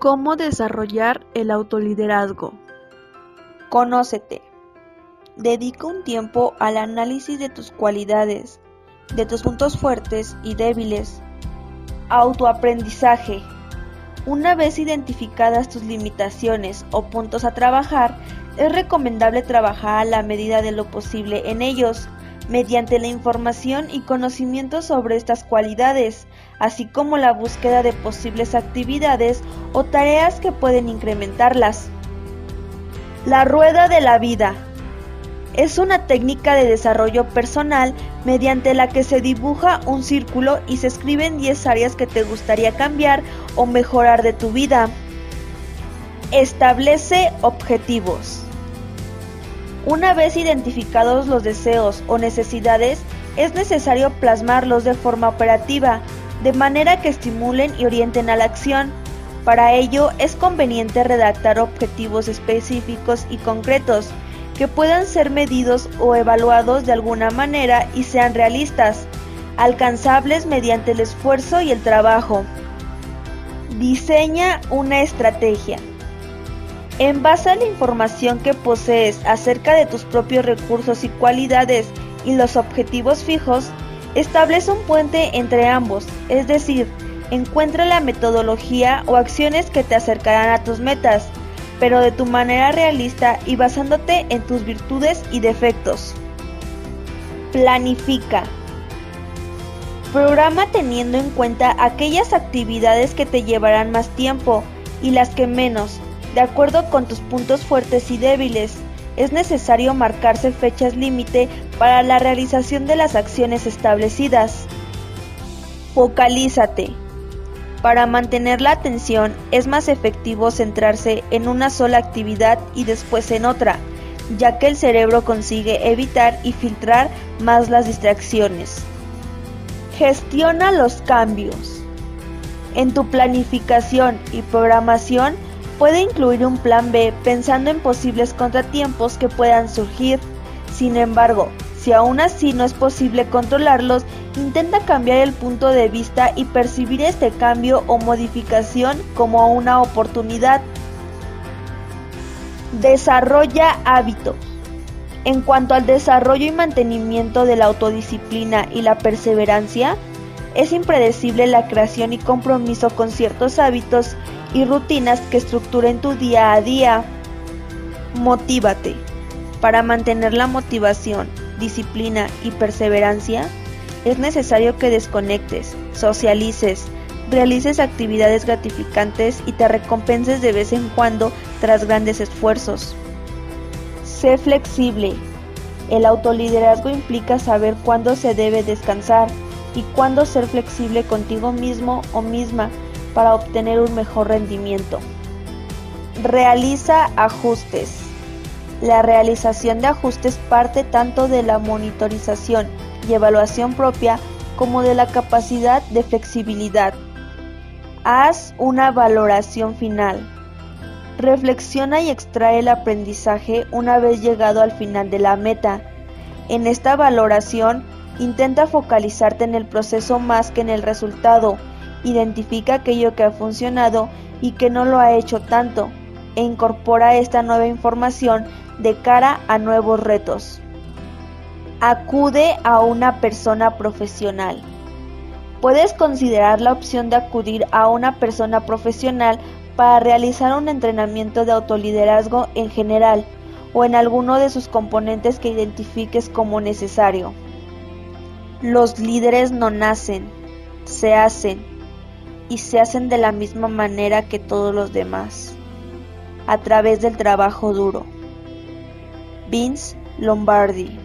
Cómo desarrollar el autoliderazgo. Conócete. Dedica un tiempo al análisis de tus cualidades, de tus puntos fuertes y débiles. Autoaprendizaje. Una vez identificadas tus limitaciones o puntos a trabajar, es recomendable trabajar a la medida de lo posible en ellos, mediante la información y conocimiento sobre estas cualidades, así como la búsqueda de posibles actividades o tareas que pueden incrementarlas. La rueda de la vida es una técnica de desarrollo personal mediante la que se dibuja un círculo y se escriben 10 áreas que te gustaría cambiar o mejorar de tu vida. Establece objetivos. Una vez identificados los deseos o necesidades, es necesario plasmarlos de forma operativa, de manera que estimulen y orienten a la acción. Para ello es conveniente redactar objetivos específicos y concretos, que puedan ser medidos o evaluados de alguna manera y sean realistas, alcanzables mediante el esfuerzo y el trabajo. Diseña una estrategia. En base a la información que posees acerca de tus propios recursos y cualidades y los objetivos fijos, establece un puente entre ambos, es decir, encuentra la metodología o acciones que te acercarán a tus metas, pero de tu manera realista y basándote en tus virtudes y defectos. Planifica. Programa teniendo en cuenta aquellas actividades que te llevarán más tiempo y las que menos, de acuerdo con tus puntos fuertes y débiles. Es necesario marcarse fechas límite para la realización de las acciones establecidas. Focalízate. Para mantener la atención es más efectivo centrarse en una sola actividad y después en otra, ya que el cerebro consigue evitar y filtrar más las distracciones. Gestiona los cambios. En tu planificación y programación Puede incluir un plan B pensando en posibles contratiempos que puedan surgir. Sin embargo, si aún así no es posible controlarlos, intenta cambiar el punto de vista y percibir este cambio o modificación como una oportunidad. Desarrolla hábitos. En cuanto al desarrollo y mantenimiento de la autodisciplina y la perseverancia, es impredecible la creación y compromiso con ciertos hábitos y rutinas que estructuren tu día a día. Motívate. Para mantener la motivación, disciplina y perseverancia, es necesario que desconectes, socialices, realices actividades gratificantes y te recompenses de vez en cuando tras grandes esfuerzos. Sé flexible. El autoliderazgo implica saber cuándo se debe descansar y cuándo ser flexible contigo mismo o misma para obtener un mejor rendimiento. Realiza ajustes. La realización de ajustes parte tanto de la monitorización y evaluación propia como de la capacidad de flexibilidad. Haz una valoración final. Reflexiona y extrae el aprendizaje una vez llegado al final de la meta. En esta valoración, intenta focalizarte en el proceso más que en el resultado identifica aquello que ha funcionado y que no lo ha hecho tanto, e incorpora esta nueva información de cara a nuevos retos. Acude a una persona profesional. Puedes considerar la opción de acudir a una persona profesional para realizar un entrenamiento de autoliderazgo en general o en alguno de sus componentes que identifiques como necesario. Los líderes no nacen, se hacen y se hacen de la misma manera que todos los demás, a través del trabajo duro. Vince Lombardi